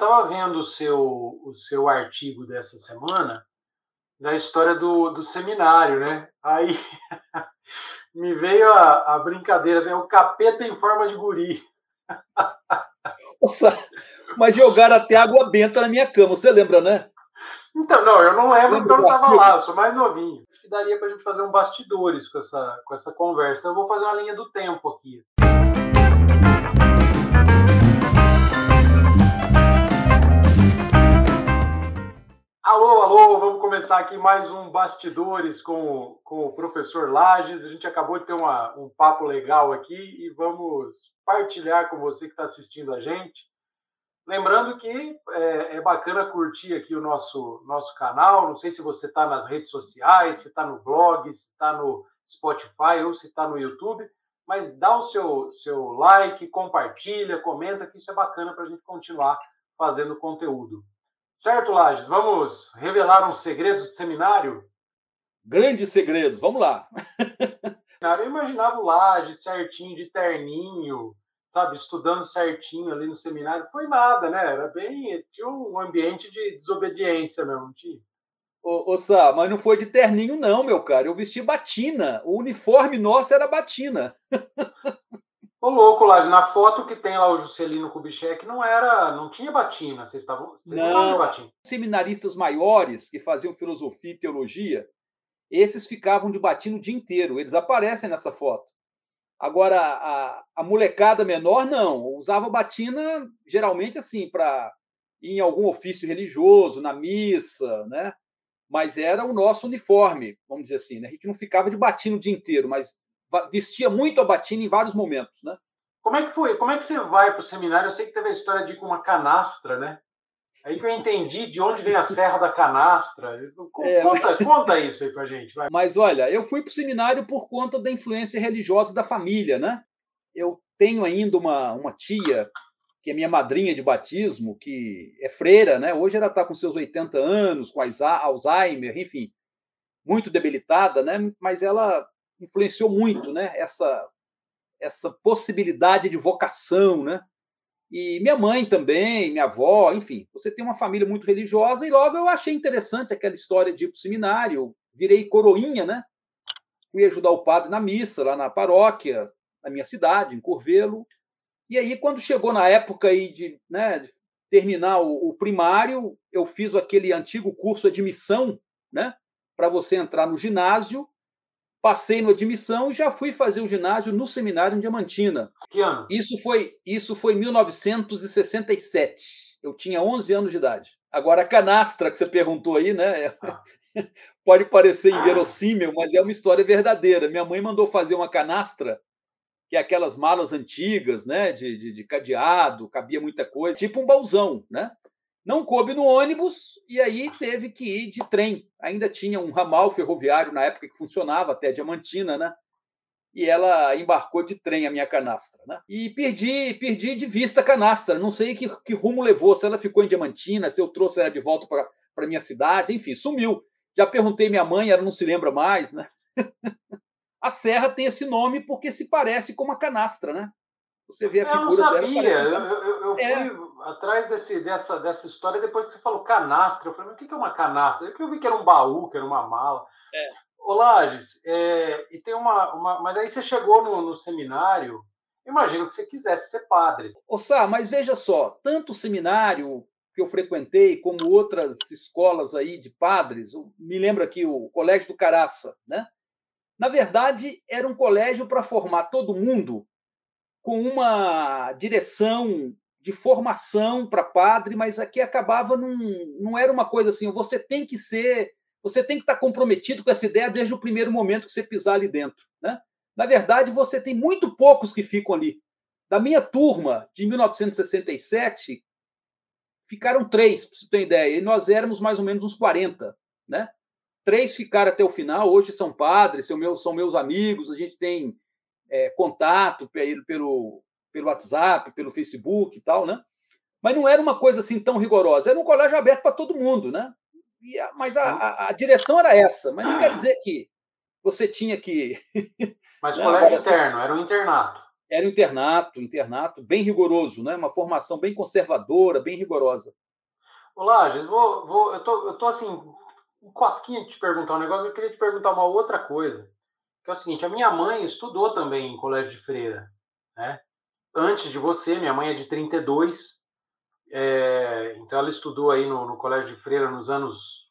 estava vendo o seu, o seu artigo dessa semana da história do, do seminário, né? Aí me veio a, a brincadeira, assim, o capeta em forma de guri. Nossa, mas jogaram até água benta na minha cama, você lembra, né? Então, não, eu não lembro porque eu não estava lá, eu sou mais novinho. Acho que daria para a gente fazer um bastidores com essa, com essa conversa. Então, eu vou fazer uma linha do tempo aqui. Alô, alô, vamos começar aqui mais um Bastidores com, com o professor Lages. A gente acabou de ter uma, um papo legal aqui e vamos partilhar com você que está assistindo a gente. Lembrando que é, é, bacana curtir aqui o nosso, nosso canal. Não sei se você está nas redes sociais, se está no blog, se está no Spotify ou se está no YouTube, mas dá o seu, seu like, compartilha, comenta, que isso é bacana para a gente continuar fazendo conteúdo. Certo, Lages? Vamos revelar uns segredos do seminário? Grandes segredos, vamos lá. Eu imaginava o Lages certinho, de terninho, sabe, estudando certinho ali no seminário. Foi nada, né? Era bem. Tinha um ambiente de desobediência mesmo, tinha. Ô, ô Sá, mas não foi de terninho, não, meu cara. Eu vesti batina. O uniforme nosso era batina. Ô, louco, lá, na foto que tem lá o Juscelino Kubitschek, não era, não tinha batina, vocês estavam, vocês não, não batina. Seminaristas maiores que faziam filosofia e teologia, esses ficavam de batina o dia inteiro, eles aparecem nessa foto. Agora, a, a molecada menor, não, usava batina geralmente assim, para ir em algum ofício religioso, na missa, né? Mas era o nosso uniforme, vamos dizer assim, né? A gente não ficava de batina o dia inteiro, mas vestia muito a batina em vários momentos, né? Como é que foi? Como é que você vai para o seminário? Eu sei que teve a história de com uma canastra, né? Aí que eu entendi de onde vem a Serra da Canastra. É, conta, mas... conta isso aí pra gente. Vai. Mas olha, eu fui para o seminário por conta da influência religiosa da família, né? Eu tenho ainda uma, uma tia, que é minha madrinha de batismo, que é freira, né? Hoje ela está com seus 80 anos, com Alzheimer, enfim, muito debilitada, né? Mas ela influenciou muito, né? Essa essa possibilidade de vocação, né? E minha mãe também, minha avó, enfim, você tem uma família muito religiosa e logo eu achei interessante aquela história de ir para o seminário, virei coroinha, né? Fui ajudar o padre na missa lá na paróquia, na minha cidade, em Curvelo. E aí quando chegou na época aí de, né, de terminar o, o primário, eu fiz aquele antigo curso de admissão, né? Para você entrar no ginásio passei no admissão e já fui fazer o ginásio no seminário em Diamantina. Que ano? Isso foi isso foi 1967. Eu tinha 11 anos de idade. Agora a canastra que você perguntou aí, né? Ah. Pode parecer inverossímil, mas é uma história verdadeira. Minha mãe mandou fazer uma canastra, que é aquelas malas antigas, né? De, de, de cadeado, cabia muita coisa, tipo um baúzão, né? Não coube no ônibus e aí teve que ir de trem. Ainda tinha um ramal ferroviário na época que funcionava até Diamantina, né? E ela embarcou de trem a minha canastra, né? E perdi, perdi de vista a canastra. Não sei que, que rumo levou, se ela ficou em Diamantina, se eu trouxe ela de volta para minha cidade, enfim, sumiu. Já perguntei minha mãe, ela não se lembra mais, né? a serra tem esse nome porque se parece com uma canastra, né? Você vê a figura eu não sabia. dela. Eu, eu, eu é. fui atrás desse, dessa, dessa história depois que você falou canastra. Eu falei, mas o que é uma canastra? Eu, eu vi que era um baú, que era uma mala. É. Ô, Lages, é, e tem uma, uma. Mas aí você chegou no, no seminário, imagino que você quisesse ser padre. Ô, Sá, mas veja só, tanto o seminário que eu frequentei, como outras escolas aí de padres, me lembra aqui o Colégio do Caraça, né? Na verdade, era um colégio para formar todo mundo com uma direção de formação para padre, mas aqui acabava num, não era uma coisa assim, você tem que ser, você tem que estar comprometido com essa ideia desde o primeiro momento que você pisar ali dentro, né? Na verdade, você tem muito poucos que ficam ali. Da minha turma de 1967, ficaram três, para você ter ideia, e nós éramos mais ou menos uns 40, né? Três ficaram até o final, hoje são padres, são meus, são meus amigos, a gente tem é, contato pelo, pelo, pelo WhatsApp, pelo Facebook e tal, né? Mas não era uma coisa assim tão rigorosa. Era um colégio aberto para todo mundo, né? A, mas a, a, a, direção era essa. Mas não quer dizer que você tinha que. Mas né? colégio interno, era um internato. Era um internato, internato bem rigoroso, né? uma formação bem conservadora, bem rigorosa. Olá, Lages, vou, vou, eu, tô, eu tô assim, um cosquinha de te perguntar um negócio, eu queria te perguntar uma outra coisa. Que é o seguinte, a minha mãe estudou também em colégio de freira, né? Antes de você, minha mãe é de 32, é, então ela estudou aí no, no colégio de freira nos anos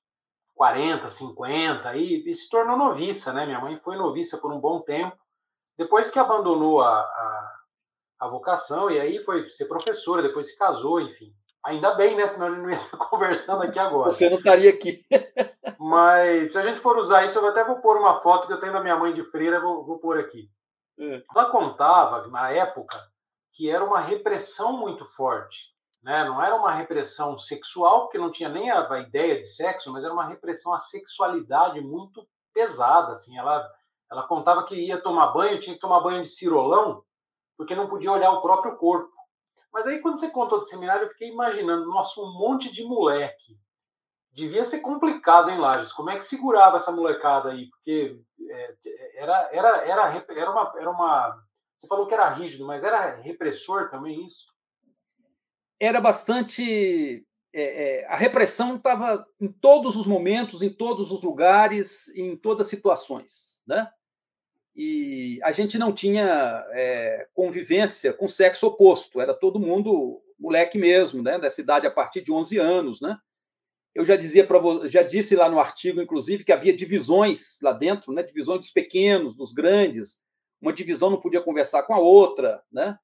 40, 50 e, e, se tornou noviça, né? Minha mãe foi noviça por um bom tempo, depois que abandonou a, a, a vocação e aí foi ser professora, depois se casou, enfim. Ainda bem, né? Senão ele não ia estar conversando aqui agora. Você não estaria aqui. Mas se a gente for usar isso, eu até vou pôr uma foto que eu tenho da minha mãe de freira, vou, vou pôr aqui. É. Ela contava, na época, que era uma repressão muito forte. Né? Não era uma repressão sexual, porque não tinha nem a, a ideia de sexo, mas era uma repressão à sexualidade muito pesada. Assim. Ela, ela contava que ia tomar banho, tinha que tomar banho de cirolão, porque não podia olhar o próprio corpo. Mas aí, quando você contou do seminário, eu fiquei imaginando, nossa, um monte de moleque. Devia ser complicado, hein, Lages? Como é que segurava essa molecada aí? Porque é, era, era, era, era, uma, era uma. Você falou que era rígido, mas era repressor também isso? Era bastante. É, é, a repressão estava em todos os momentos, em todos os lugares, em todas as situações. Né? e a gente não tinha é, convivência com sexo oposto, era todo mundo moleque mesmo, né, dessa idade a partir de 11 anos, né? Eu já dizia para já disse lá no artigo inclusive que havia divisões lá dentro, né, divisões dos pequenos, dos grandes. Uma divisão não podia conversar com a outra, né?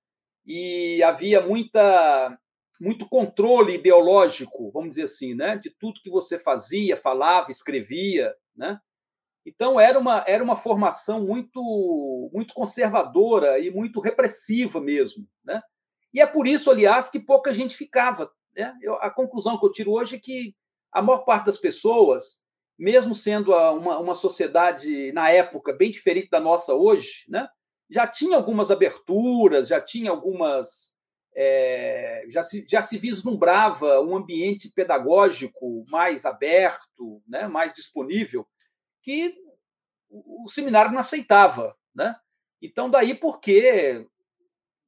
E havia muita muito controle ideológico, vamos dizer assim, né, de tudo que você fazia, falava, escrevia, né? Então era uma, era uma formação muito muito conservadora e muito repressiva mesmo, né? E é por isso, aliás, que pouca gente ficava. Né? Eu, a conclusão que eu tiro hoje é que a maior parte das pessoas, mesmo sendo uma, uma sociedade na época bem diferente da nossa hoje, né? já tinha algumas aberturas, já tinha algumas é, já, se, já se vislumbrava um ambiente pedagógico mais aberto, né, mais disponível que o seminário não aceitava. Né? Então, daí porque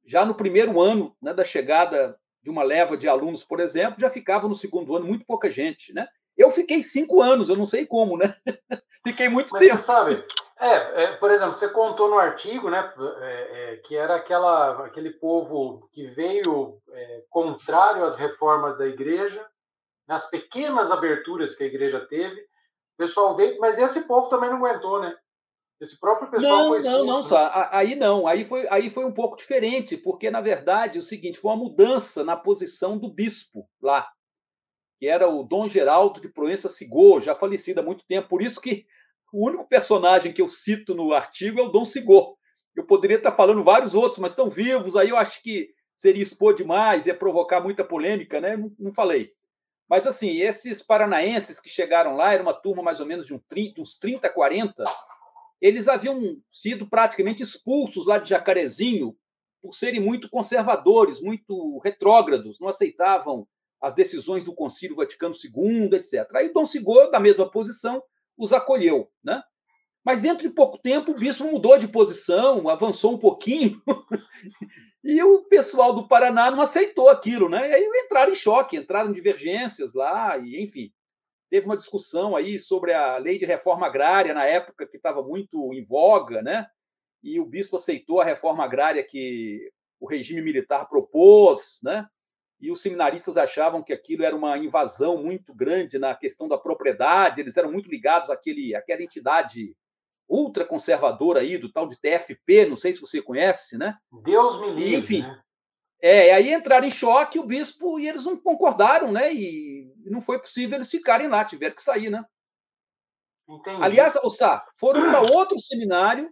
já no primeiro ano né, da chegada de uma leva de alunos, por exemplo, já ficava no segundo ano muito pouca gente. Né? Eu fiquei cinco anos, eu não sei como, né? fiquei muito Mas tempo. Você sabe, é, é, por exemplo, você contou no artigo né, é, é que era aquela, aquele povo que veio é, contrário às reformas da igreja, nas pequenas aberturas que a igreja teve, o pessoal veio, mas esse povo também não aguentou, né? Esse próprio pessoal não, foi expulso, não, não, né? aí não, aí foi, aí foi um pouco diferente, porque na verdade é o seguinte, foi uma mudança na posição do bispo lá, que era o Dom Geraldo de Proença Sigô, já falecido há muito tempo, por isso que o único personagem que eu cito no artigo é o Dom Sigô. Eu poderia estar falando vários outros, mas estão vivos, aí eu acho que seria expor demais, ia provocar muita polêmica, né? Não, não falei. Mas, assim, esses paranaenses que chegaram lá, era uma turma mais ou menos de uns 30, 40, eles haviam sido praticamente expulsos lá de Jacarezinho por serem muito conservadores, muito retrógrados, não aceitavam as decisões do Concílio Vaticano II, etc. Aí Dom Sigor, da mesma posição, os acolheu. Né? Mas dentro de pouco tempo o bispo mudou de posição, avançou um pouquinho E o pessoal do Paraná não aceitou aquilo, né? E aí entraram em choque, entraram em divergências lá, e enfim. Teve uma discussão aí sobre a lei de reforma agrária na época que estava muito em voga, né? E o bispo aceitou a reforma agrária que o regime militar propôs, né? E os seminaristas achavam que aquilo era uma invasão muito grande na questão da propriedade, eles eram muito ligados àquele, àquela entidade ultraconservador aí, do tal de TFP, não sei se você conhece, né? Deus me livre. enfim. Né? É, aí entraram em choque o bispo e eles não concordaram, né? E não foi possível eles ficarem lá, tiveram que sair, né? Entendi. Aliás, Ossá, foram para outro seminário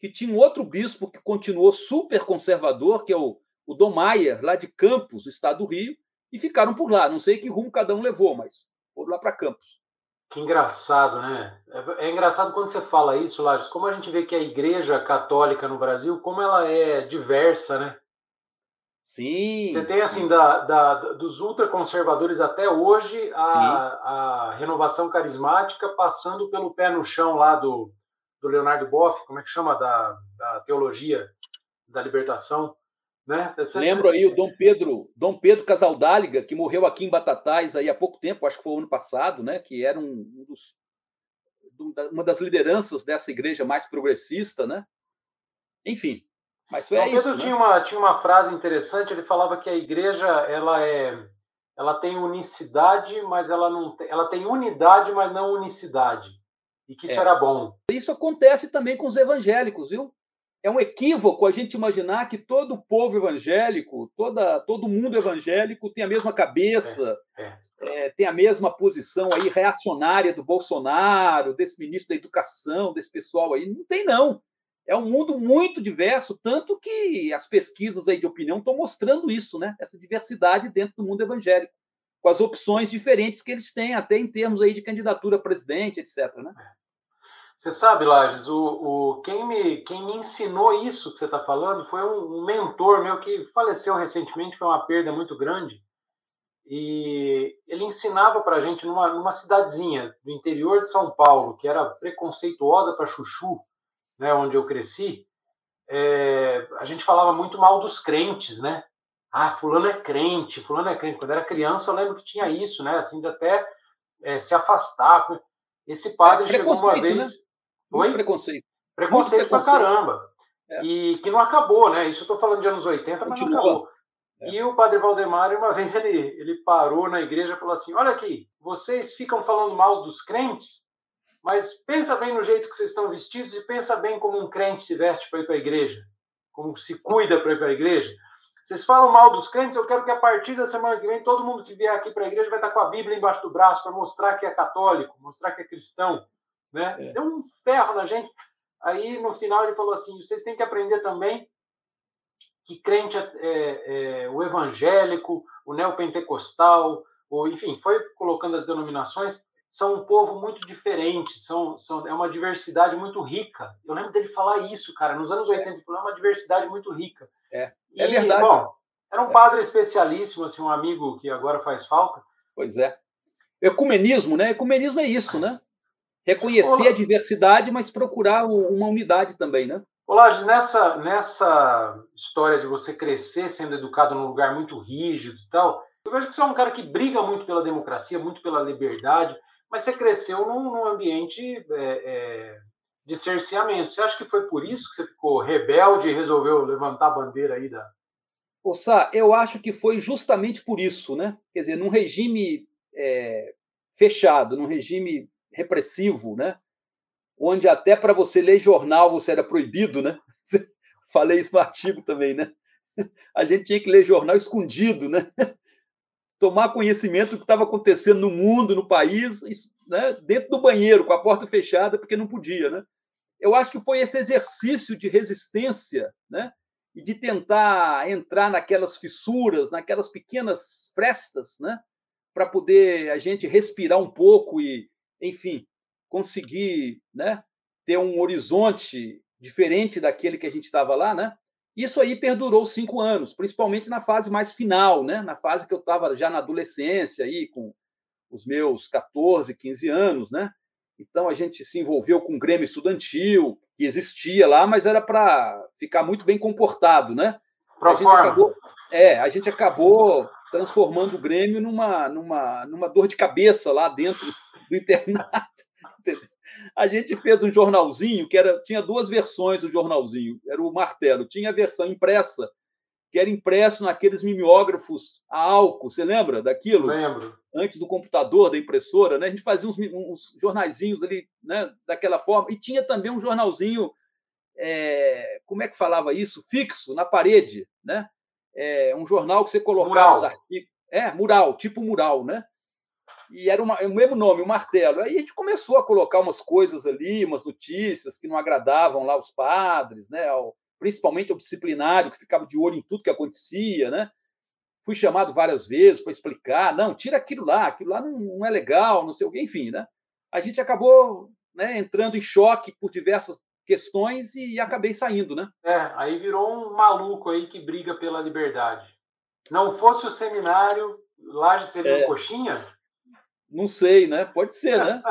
que tinha um outro bispo que continuou super conservador, que é o, o Dom Maier, lá de Campos, estado do Rio, e ficaram por lá. Não sei que rumo cada um levou, mas foram lá para Campos. Que engraçado, né? É, é, engraçado quando você fala isso, Lages, como a gente vê que a Igreja Católica no Brasil, como ela é diversa, né? Sim. Você tem, assim, da, da, dos ultraconservadores até hoje, a, a, renovação carismática, passando pelo pé no chão lá do, do Leonardo Boff, como é que chama? Da, da teologia da libertação. Né? Lembro aí o Dom Pedro, Dom Pedro Casaldáliga, que morreu aqui em Batatais aí há pouco tempo, acho que foi o ano passado, né? que era um, dos, uma das lideranças dessa igreja mais progressista, né? Enfim, mas foi Dom Pedro isso. Né? Tinha, né? uma, tinha uma frase interessante, ele falava que a igreja ela é ela tem unicidade, mas ela não tem, ela tem unidade, mas não unicidade. E que isso é. era bom. Isso acontece também com os evangélicos, viu? É um equívoco a gente imaginar que todo o povo evangélico, toda, todo mundo evangélico tem a mesma cabeça, é, é. É, tem a mesma posição aí reacionária do Bolsonaro, desse ministro da Educação, desse pessoal aí. Não tem, não. É um mundo muito diverso, tanto que as pesquisas aí de opinião estão mostrando isso, né? Essa diversidade dentro do mundo evangélico, com as opções diferentes que eles têm, até em termos aí de candidatura a presidente, etc. Né? Você sabe, Lages, o, o, quem, me, quem me ensinou isso que você está falando foi um, um, mentor meu que faleceu recentemente, foi uma perda muito grande. E ele ensinava para a gente numa, numa cidadezinha do interior de São Paulo, que era preconceituosa para chuchu, né, onde eu cresci, é, a gente falava muito mal dos crentes, né? Ah, fulano é crente, fulano é crente. Quando era criança, eu lembro que tinha isso, né? Assim, de até é, se afastar. Esse padre é, chegou uma vez. Né? Oi? Preconceito. Preconceito, preconceito pra caramba. É. E que não acabou, né? Isso eu tô falando de anos 80, mas Continua. não acabou. É. E o padre Valdemar, uma vez, ele, ele parou na igreja e falou assim: Olha aqui, vocês ficam falando mal dos crentes, mas pensa bem no jeito que vocês estão vestidos e pensa bem como um crente se veste para ir para a igreja, como se cuida para ir para a igreja. Vocês falam mal dos crentes, eu quero que a partir da semana que vem todo mundo que vier aqui para a igreja vai estar com a Bíblia embaixo do braço para mostrar que é católico, mostrar que é cristão, né? É. Deu um ferro na gente. Aí no final ele falou assim: vocês têm que aprender também que crente é, é, é o evangélico, o neopentecostal, ou enfim, foi colocando as denominações são um povo muito diferente, são, são, é uma diversidade muito rica. Eu lembro dele falar isso, cara, nos anos 80, ele falou, é uma diversidade muito rica. É, é verdade. Bom, era um é. padre especialíssimo, assim, um amigo que agora faz falta. Pois é. Ecumenismo, né? Ecumenismo é isso, né? Reconhecer Olá. a diversidade, mas procurar uma unidade também, né? Olá, nessa, nessa história de você crescer sendo educado num lugar muito rígido e tal, eu vejo que você é um cara que briga muito pela democracia, muito pela liberdade, mas você cresceu num, num ambiente é, é, de cerceamento. Você acha que foi por isso que você ficou rebelde e resolveu levantar a bandeira aí da. Ô, Sá, eu acho que foi justamente por isso, né? Quer dizer, num regime é, fechado, num regime repressivo, né? Onde até para você ler jornal você era proibido, né? Falei isso no artigo também, né? A gente tinha que ler jornal escondido, né? tomar conhecimento do que estava acontecendo no mundo, no país, né, dentro do banheiro, com a porta fechada, porque não podia. Né? Eu acho que foi esse exercício de resistência né, e de tentar entrar naquelas fissuras, naquelas pequenas frestas, né, para poder a gente respirar um pouco e, enfim, conseguir né, ter um horizonte diferente daquele que a gente estava lá, né? Isso aí perdurou cinco anos, principalmente na fase mais final, né? na fase que eu estava já na adolescência, aí, com os meus 14, 15 anos. Né? Então a gente se envolveu com o Grêmio Estudantil, que existia lá, mas era para ficar muito bem comportado. Né? A gente, acabou, é, a gente acabou transformando o Grêmio numa, numa, numa dor de cabeça lá dentro do internato. a gente fez um jornalzinho que era tinha duas versões do jornalzinho. Era o martelo. Tinha a versão impressa, que era impresso naqueles mimeógrafos a álcool. Você lembra daquilo? Lembro. Antes do computador, da impressora, né? A gente fazia uns, uns jornaizinhos ali, né? Daquela forma. E tinha também um jornalzinho, é, como é que falava isso? Fixo na parede, né? É, um jornal que você colocava mural. os artigos. É, mural, tipo mural, né? E era uma, o mesmo nome, o martelo. Aí a gente começou a colocar umas coisas ali, umas notícias que não agradavam lá os padres, né? Ao, principalmente ao disciplinário, que ficava de olho em tudo que acontecia, né? Fui chamado várias vezes para explicar, não, tira aquilo lá, aquilo lá não, não, é legal, não sei o quê, enfim, né? A gente acabou né, entrando em choque por diversas questões e, e acabei saindo, né? É, aí virou um maluco aí que briga pela liberdade. Não fosse o seminário, lá seria é. um coxinha? Não sei, né? Pode ser, né?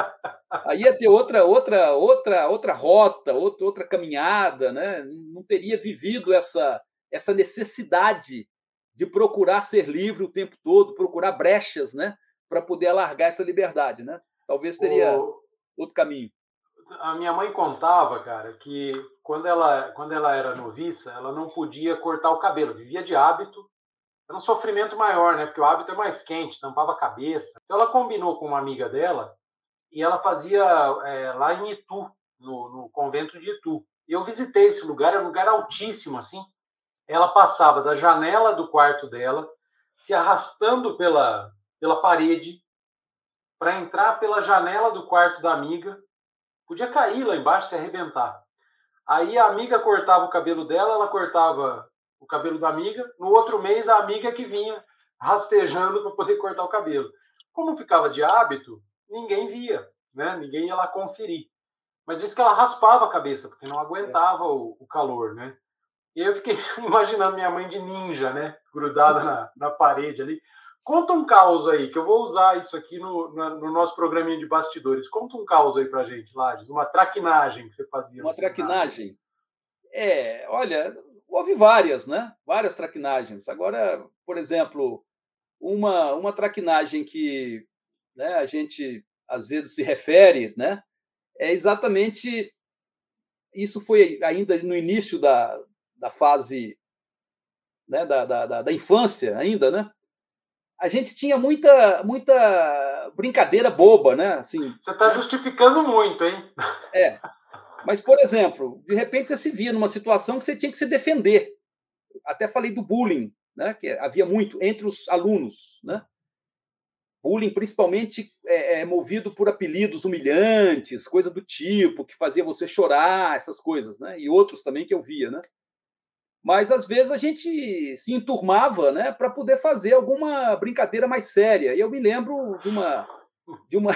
Aí ia ter outra, outra, outra, outra rota, outra, outra caminhada, né? Não teria vivido essa, essa necessidade de procurar ser livre o tempo todo, procurar brechas, né? Para poder alargar essa liberdade, né? Talvez teria o... outro caminho. A minha mãe contava, cara, que quando ela, quando ela era noviça, ela não podia cortar o cabelo, vivia de hábito era um sofrimento maior, né? Porque o hábito é mais quente, tampava a cabeça. Então ela combinou com uma amiga dela e ela fazia é, lá em Itu, no, no, convento de Itu. E eu visitei esse lugar, é um lugar altíssimo, assim. Ela passava da janela do quarto dela, se arrastando pela, pela parede, para entrar pela janela do quarto da amiga. Podia cair lá embaixo, se arrebentar. Aí a amiga cortava o cabelo dela, ela cortava o cabelo da amiga. No outro mês, a amiga que vinha rastejando para poder cortar o cabelo. Como ficava de hábito, ninguém via, né? Ninguém ia lá conferir. Mas disse que ela raspava a cabeça, porque não aguentava o, o calor, né? E eu fiquei imaginando minha mãe de ninja, né? Grudada na, na parede ali. Conta um caos aí, que eu vou usar isso aqui no, no nosso programinha de bastidores. Conta um caos aí pra gente, Lages. Uma traquinagem que você fazia. Uma traquinagem? É, olha, houve várias, né? Várias traquinagens. Agora, por exemplo, uma, uma traquinagem que né, a gente às vezes se refere, né? É exatamente isso foi ainda no início da, da fase né, da, da, da infância ainda, né? A gente tinha muita muita brincadeira boba, né? Assim, Você está justificando muito, hein? É. Mas, por exemplo, de repente você se via numa situação que você tinha que se defender. Até falei do bullying, né? que havia muito entre os alunos. Né? Bullying, principalmente, é, é movido por apelidos humilhantes, coisa do tipo, que fazia você chorar, essas coisas, né? e outros também que eu via. Né? Mas, às vezes, a gente se enturmava né, para poder fazer alguma brincadeira mais séria. E eu me lembro de uma, de uma,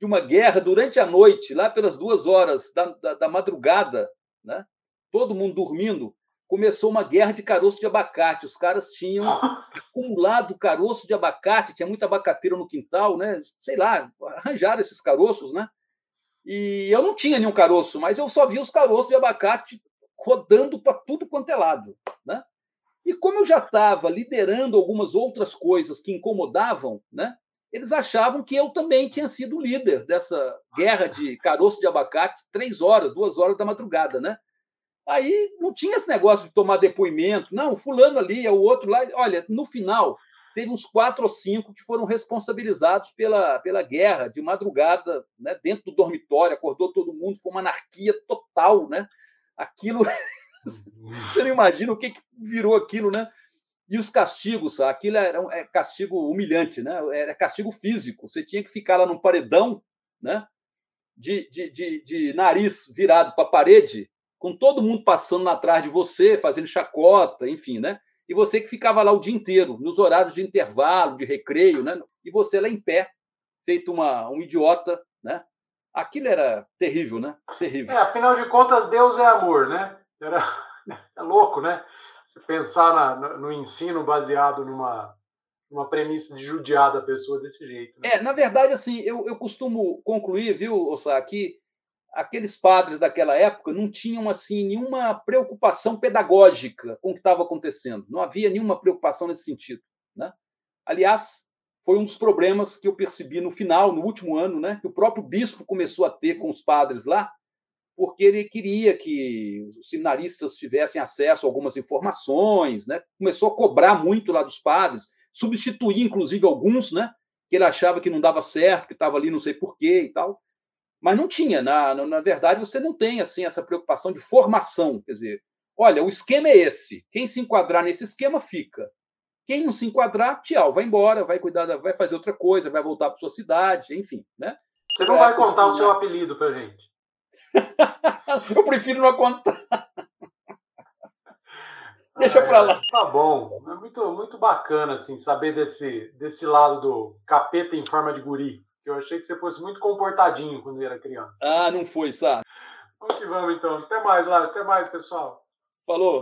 de uma guerra durante a noite, lá pelas duas horas da, da, da madrugada, né? todo mundo dormindo, começou uma guerra de caroço de abacate. Os caras tinham acumulado caroço de abacate, tinha muita abacateira no quintal, né? Sei lá, arranjaram esses caroços, né? E eu não tinha nenhum caroço, mas eu só via os caroços de abacate rodando para tudo quanto é lado, né? E como eu já estava liderando algumas outras coisas que incomodavam, né? Eles achavam que eu também tinha sido líder dessa guerra de caroço de abacate, três horas, duas horas da madrugada, né? Aí não tinha esse negócio de tomar depoimento, não, fulano ali, é o outro lá. Olha, no final, teve uns quatro ou cinco que foram responsabilizados pela, pela guerra de madrugada, né, dentro do dormitório, acordou todo mundo, foi uma anarquia total, né? Aquilo. Você não imagina o que, que virou aquilo, né? E os castigos, aquilo era um, é castigo humilhante, né? Era castigo físico. Você tinha que ficar lá num paredão, né? De, de, de, de nariz virado para a parede, com todo mundo passando atrás de você, fazendo chacota, enfim, né? E você que ficava lá o dia inteiro, nos horários de intervalo, de recreio, né? E você lá em pé, feito uma, um idiota, né? Aquilo era terrível, né? Terrível. É, afinal de contas, Deus é amor, né? Era... É louco, né? Se pensar na, no ensino baseado numa, numa premissa de judiar da pessoa desse jeito. Né? É, na verdade, assim, eu, eu costumo concluir, viu, Ossá, que aqueles padres daquela época não tinham assim nenhuma preocupação pedagógica com o que estava acontecendo. Não havia nenhuma preocupação nesse sentido. Né? Aliás, foi um dos problemas que eu percebi no final, no último ano, né, que o próprio bispo começou a ter com os padres lá, porque ele queria que os seminaristas tivessem acesso a algumas informações, né? começou a cobrar muito lá dos padres, substituir, inclusive, alguns, né? que ele achava que não dava certo, que estava ali não sei porquê e tal. Mas não tinha, na, na verdade, você não tem assim essa preocupação de formação. Quer dizer, olha, o esquema é esse. Quem se enquadrar nesse esquema fica. Quem não se enquadrar, tchau, vai embora, vai cuidar, da, vai fazer outra coisa, vai voltar para sua cidade, enfim, né? Você não é, vai contar o seu apelido para gente. Eu prefiro não contar. Deixa para lá. Tá bom. É muito, muito bacana assim, saber desse, desse lado do capeta em forma de guri. Eu achei que você fosse muito comportadinho quando era criança. Ah, não foi, sabe? Vamos que vamos então. Até mais lá. Até mais, pessoal. Falou.